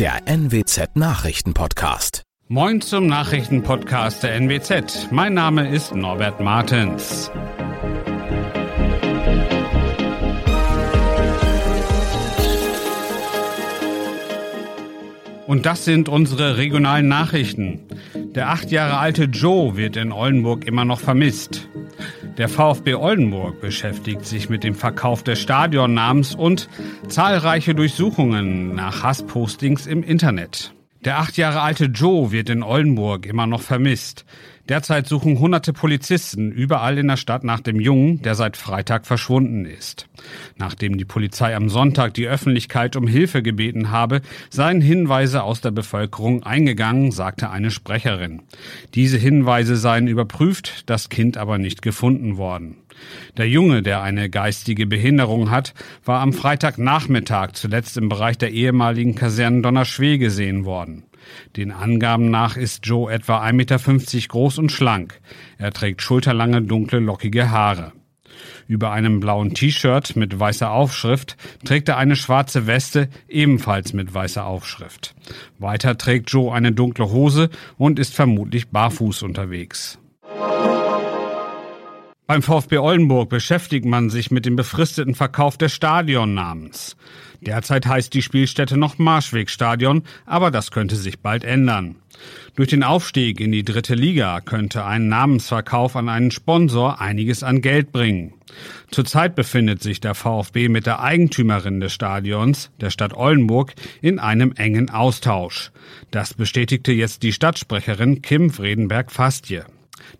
der NWZ Nachrichtenpodcast. Moin zum Nachrichtenpodcast der NWZ. Mein Name ist Norbert Martens. Und das sind unsere regionalen Nachrichten. Der acht Jahre alte Joe wird in Oldenburg immer noch vermisst. Der VfB Oldenburg beschäftigt sich mit dem Verkauf des Stadionnamens und zahlreiche Durchsuchungen nach Hasspostings im Internet. Der acht Jahre alte Joe wird in Oldenburg immer noch vermisst. Derzeit suchen hunderte Polizisten überall in der Stadt nach dem Jungen, der seit Freitag verschwunden ist. Nachdem die Polizei am Sonntag die Öffentlichkeit um Hilfe gebeten habe, seien Hinweise aus der Bevölkerung eingegangen, sagte eine Sprecherin. Diese Hinweise seien überprüft, das Kind aber nicht gefunden worden. Der Junge, der eine geistige Behinderung hat, war am Freitagnachmittag zuletzt im Bereich der ehemaligen Kasernen Donnerschwee gesehen worden. Den Angaben nach ist Joe etwa 1,50 Meter groß und schlank. Er trägt schulterlange, dunkle, lockige Haare. Über einem blauen T-Shirt mit weißer Aufschrift trägt er eine schwarze Weste, ebenfalls mit weißer Aufschrift. Weiter trägt Joe eine dunkle Hose und ist vermutlich barfuß unterwegs. Beim VfB Oldenburg beschäftigt man sich mit dem befristeten Verkauf des Stadionnamens. Derzeit heißt die Spielstätte noch Marschwegstadion, aber das könnte sich bald ändern. Durch den Aufstieg in die dritte Liga könnte ein Namensverkauf an einen Sponsor einiges an Geld bringen. Zurzeit befindet sich der VfB mit der Eigentümerin des Stadions, der Stadt Oldenburg, in einem engen Austausch. Das bestätigte jetzt die Stadtsprecherin Kim Vredenberg-Fastje.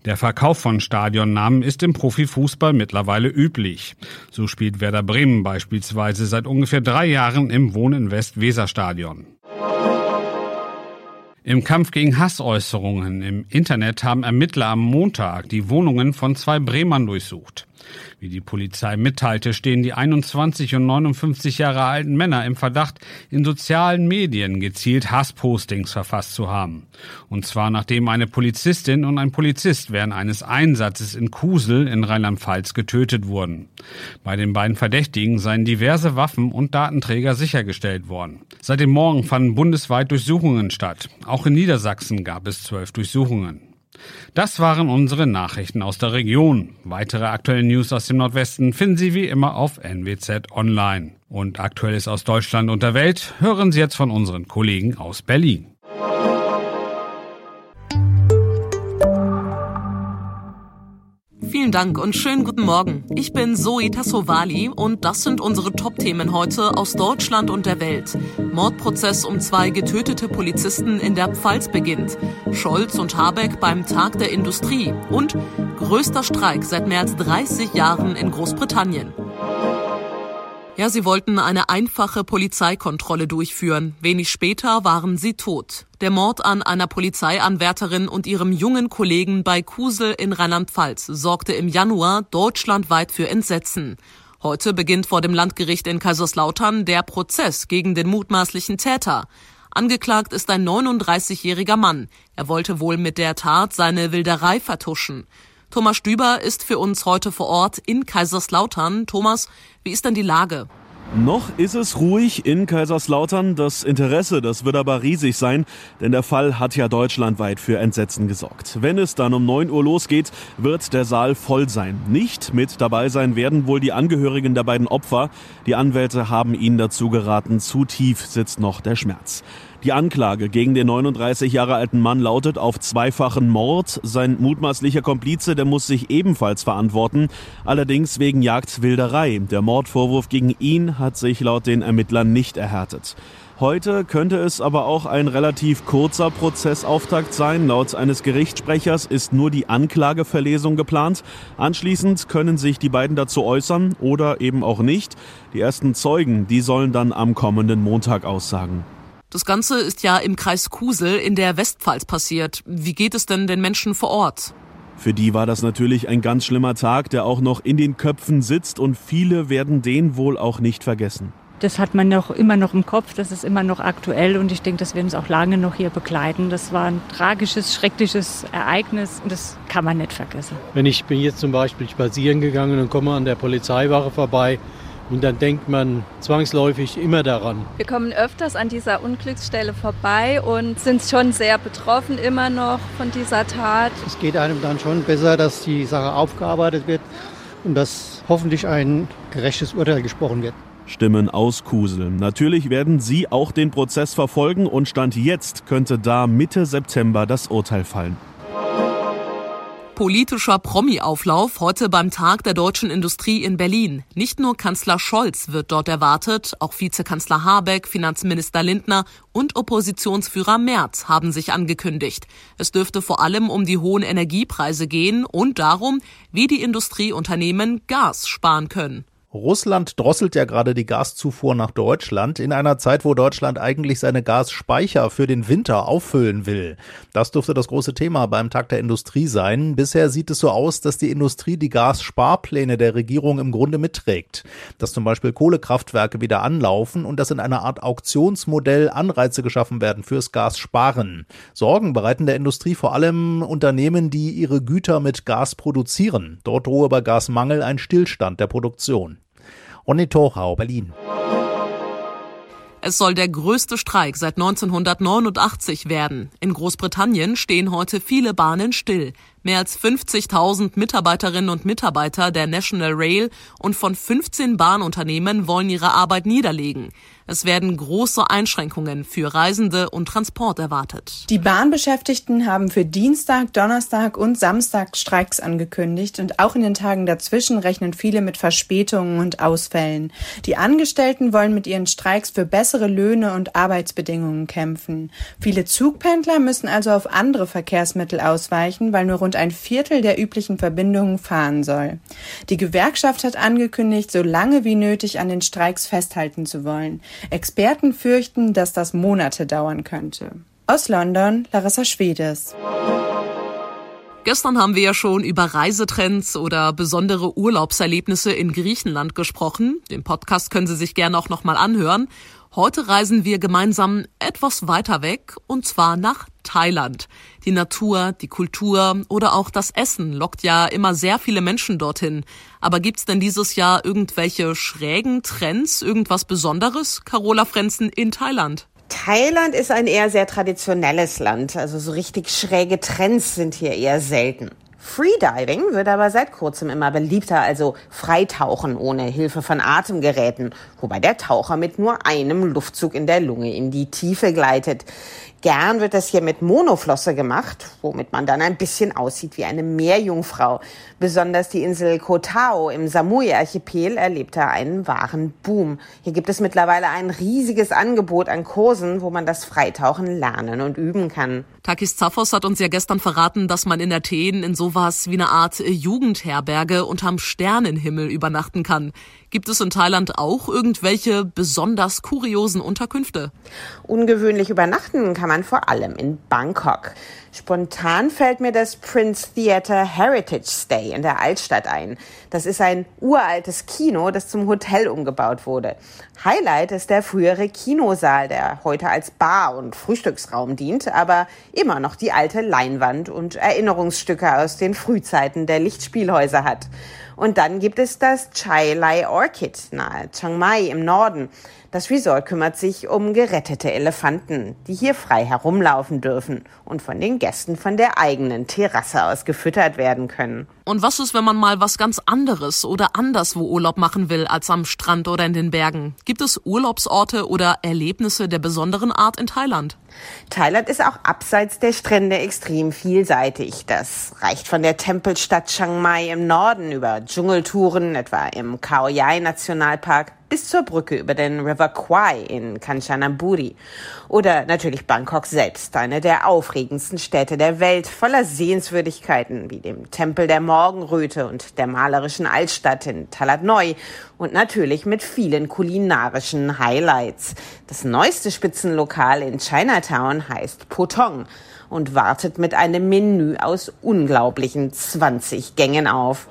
Der Verkauf von Stadionnamen ist im Profifußball mittlerweile üblich. So spielt Werder Bremen beispielsweise seit ungefähr drei Jahren im Wohninvest Weserstadion. Im Kampf gegen Hassäußerungen im Internet haben Ermittler am Montag die Wohnungen von zwei Bremern durchsucht. Wie die Polizei mitteilte, stehen die 21 und 59 Jahre alten Männer im Verdacht, in sozialen Medien gezielt Hasspostings verfasst zu haben. Und zwar nachdem eine Polizistin und ein Polizist während eines Einsatzes in Kusel in Rheinland-Pfalz getötet wurden. Bei den beiden Verdächtigen seien diverse Waffen und Datenträger sichergestellt worden. Seit dem Morgen fanden bundesweit Durchsuchungen statt. Auch in Niedersachsen gab es zwölf Durchsuchungen. Das waren unsere Nachrichten aus der Region. Weitere aktuelle News aus dem Nordwesten finden Sie wie immer auf NWZ Online. Und Aktuelles aus Deutschland und der Welt hören Sie jetzt von unseren Kollegen aus Berlin. Vielen Dank und schönen guten Morgen. Ich bin Zoe Tassovali und das sind unsere Top-Themen heute aus Deutschland und der Welt. Mordprozess um zwei getötete Polizisten in der Pfalz beginnt. Scholz und Habeck beim Tag der Industrie und größter Streik seit mehr als 30 Jahren in Großbritannien. Ja, sie wollten eine einfache Polizeikontrolle durchführen. Wenig später waren sie tot. Der Mord an einer Polizeianwärterin und ihrem jungen Kollegen bei Kusel in Rheinland-Pfalz sorgte im Januar deutschlandweit für Entsetzen. Heute beginnt vor dem Landgericht in Kaiserslautern der Prozess gegen den mutmaßlichen Täter. Angeklagt ist ein 39-jähriger Mann. Er wollte wohl mit der Tat seine Wilderei vertuschen. Thomas Stüber ist für uns heute vor Ort in Kaiserslautern. Thomas, wie ist denn die Lage? Noch ist es ruhig in Kaiserslautern. Das Interesse, das wird aber riesig sein, denn der Fall hat ja deutschlandweit für Entsetzen gesorgt. Wenn es dann um 9 Uhr losgeht, wird der Saal voll sein. Nicht mit dabei sein werden wohl die Angehörigen der beiden Opfer. Die Anwälte haben ihnen dazu geraten, zu tief sitzt noch der Schmerz. Die Anklage gegen den 39 Jahre alten Mann lautet auf zweifachen Mord. Sein mutmaßlicher Komplize, der muss sich ebenfalls verantworten, allerdings wegen Jagdwilderei. Der Mordvorwurf gegen ihn hat sich laut den Ermittlern nicht erhärtet. Heute könnte es aber auch ein relativ kurzer Prozessauftakt sein. Laut eines Gerichtssprechers ist nur die Anklageverlesung geplant. Anschließend können sich die beiden dazu äußern oder eben auch nicht. Die ersten Zeugen, die sollen dann am kommenden Montag aussagen. Das Ganze ist ja im Kreis Kusel in der Westpfalz passiert. Wie geht es denn den Menschen vor Ort? Für die war das natürlich ein ganz schlimmer Tag, der auch noch in den Köpfen sitzt und viele werden den wohl auch nicht vergessen. Das hat man noch immer noch im Kopf, das ist immer noch aktuell und ich denke, das werden uns auch lange noch hier begleiten. Das war ein tragisches, schreckliches Ereignis und das kann man nicht vergessen. Wenn ich bin jetzt zum Beispiel spazieren gegangen und komme an der Polizeiwache vorbei, Und dann denkt man zwangsläufig immer daran. Wir kommen öfters an dieser Unglücksstelle vorbei und sind schon sehr betroffen immer noch von dieser Tat. Es geht einem dann schon besser, dass die Sache aufgearbeitet wird und dass hoffentlich ein gerechtes Urteil gesprochen wird. Stimmen aus Kusel. Natürlich werden Sie auch den Prozess verfolgen und Stand jetzt könnte da Mitte September das Urteil fallen politischer Promi-Auflauf heute beim Tag der deutschen Industrie in Berlin. Nicht nur Kanzler Scholz wird dort erwartet, auch Vizekanzler Habeck, Finanzminister Lindner und Oppositionsführer Merz haben sich angekündigt. Es dürfte vor allem um die hohen Energiepreise gehen und darum, wie die Industrieunternehmen Gas sparen können. Russland drosselt ja gerade die Gaszufuhr nach Deutschland in einer Zeit, wo Deutschland eigentlich seine Gasspeicher für den Winter auffüllen will. Das dürfte das große Thema beim Tag der Industrie sein. Bisher sieht es so aus, dass die Industrie die Gassparpläne der Regierung im Grunde mitträgt. Dass zum Beispiel Kohlekraftwerke wieder anlaufen und dass in einer Art Auktionsmodell Anreize geschaffen werden fürs Gassparen. Sorgen bereiten der Industrie vor allem Unternehmen, die ihre Güter mit Gas produzieren. Dort drohe bei Gasmangel ein Stillstand der Produktion. Ronny Torhau, Berlin. Es soll der größte Streik seit 1989 werden. In Großbritannien stehen heute viele Bahnen still. Mehr als 50.000 Mitarbeiterinnen und Mitarbeiter der National Rail und von 15 Bahnunternehmen wollen ihre Arbeit niederlegen. Es werden große Einschränkungen für Reisende und Transport erwartet. Die Bahnbeschäftigten haben für Dienstag, Donnerstag und Samstag Streiks angekündigt und auch in den Tagen dazwischen rechnen viele mit Verspätungen und Ausfällen. Die Angestellten wollen mit ihren Streiks für bessere Löhne und Arbeitsbedingungen kämpfen. Viele Zugpendler müssen also auf andere Verkehrsmittel ausweichen, weil nur rund ein Viertel der üblichen Verbindungen fahren soll. Die Gewerkschaft hat angekündigt, so lange wie nötig an den Streiks festhalten zu wollen. Experten fürchten, dass das Monate dauern könnte. Aus London, Larissa Schwedes. Gestern haben wir ja schon über Reisetrends oder besondere Urlaubserlebnisse in Griechenland gesprochen. Den Podcast können Sie sich gerne auch nochmal anhören. Heute reisen wir gemeinsam etwas weiter weg und zwar nach Thailand. Die Natur, die Kultur oder auch das Essen lockt ja immer sehr viele Menschen dorthin. Aber gibt's denn dieses Jahr irgendwelche schrägen Trends, irgendwas Besonderes, Carola Frenzen, in Thailand? Thailand ist ein eher sehr traditionelles Land, also so richtig schräge Trends sind hier eher selten. Freediving wird aber seit kurzem immer beliebter, also Freitauchen ohne Hilfe von Atemgeräten, wobei der Taucher mit nur einem Luftzug in der Lunge in die Tiefe gleitet. Gern wird das hier mit Monoflosse gemacht, womit man dann ein bisschen aussieht wie eine Meerjungfrau. Besonders die Insel Koh Tao im Samui-Archipel erlebt da einen wahren Boom. Hier gibt es mittlerweile ein riesiges Angebot an Kursen, wo man das Freitauchen lernen und üben kann. Takis Zaphos hat uns ja gestern verraten, dass man in Athen in sowas wie eine Art Jugendherberge unterm Sternenhimmel übernachten kann. Gibt es in Thailand auch irgendwelche besonders kuriosen Unterkünfte? Ungewöhnlich übernachten kann man vor allem in Bangkok. Spontan fällt mir das Prince Theatre Heritage Stay in der Altstadt ein. Das ist ein uraltes Kino, das zum Hotel umgebaut wurde. Highlight ist der frühere Kinosaal, der heute als Bar und Frühstücksraum dient, aber immer noch die alte Leinwand und Erinnerungsstücke aus den Frühzeiten der Lichtspielhäuser hat. Und dann gibt es das Chai Lai Orchid nahe Chiang Mai im Norden. Das Resort kümmert sich um gerettete Elefanten, die hier frei herumlaufen dürfen und von den Gästen von der eigenen Terrasse aus gefüttert werden können. Und was ist, wenn man mal was ganz anderes oder anderswo Urlaub machen will als am Strand oder in den Bergen? Gibt es Urlaubsorte oder Erlebnisse der besonderen Art in Thailand? Thailand ist auch abseits der Strände extrem vielseitig. Das reicht von der Tempelstadt Chiang Mai im Norden über Dschungeltouren, etwa im Khao Yai Nationalpark, bis zur Brücke über den River Kwai in Kanchanaburi. Oder natürlich Bangkok selbst, eine der aufregendsten Städte der Welt, voller Sehenswürdigkeiten wie dem Tempel der Morgenröte und der malerischen Altstadt in Talat Noi und natürlich mit vielen kulinarischen Highlights. Das neueste Spitzenlokal in Chinatown heißt Potong und wartet mit einem Menü aus unglaublichen 20 Gängen auf.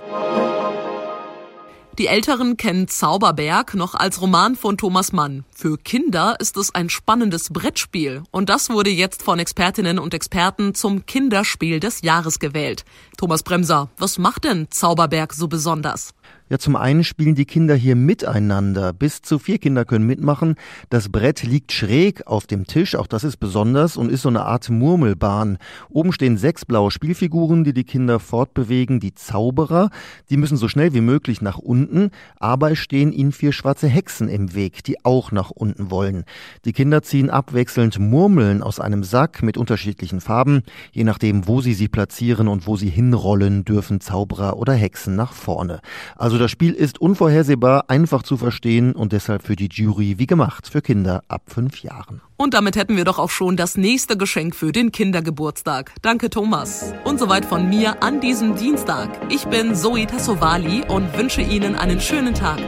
Die Älteren kennen Zauberberg noch als Roman von Thomas Mann. Für Kinder ist es ein spannendes Brettspiel und das wurde jetzt von Expertinnen und Experten zum Kinderspiel des Jahres gewählt. Thomas Bremser, was macht denn Zauberberg so besonders? Ja, zum einen spielen die Kinder hier miteinander. Bis zu vier Kinder können mitmachen. Das Brett liegt schräg auf dem Tisch, auch das ist besonders und ist so eine Art Murmelbahn. Oben stehen sechs blaue Spielfiguren, die die Kinder fortbewegen. Die Zauberer, die müssen so schnell wie möglich nach unten, aber es stehen ihnen vier schwarze Hexen im Weg, die auch nach unten wollen. Die Kinder ziehen abwechselnd Murmeln aus einem Sack mit unterschiedlichen Farben. Je nachdem, wo sie sie platzieren und wo sie hinrollen, dürfen Zauberer oder Hexen nach vorne. Also das Spiel ist unvorhersehbar, einfach zu verstehen und deshalb für die Jury wie gemacht für Kinder ab fünf Jahren. Und damit hätten wir doch auch schon das nächste Geschenk für den Kindergeburtstag. Danke, Thomas. Und soweit von mir an diesem Dienstag. Ich bin Zoe Tassovali und wünsche Ihnen einen schönen Tag.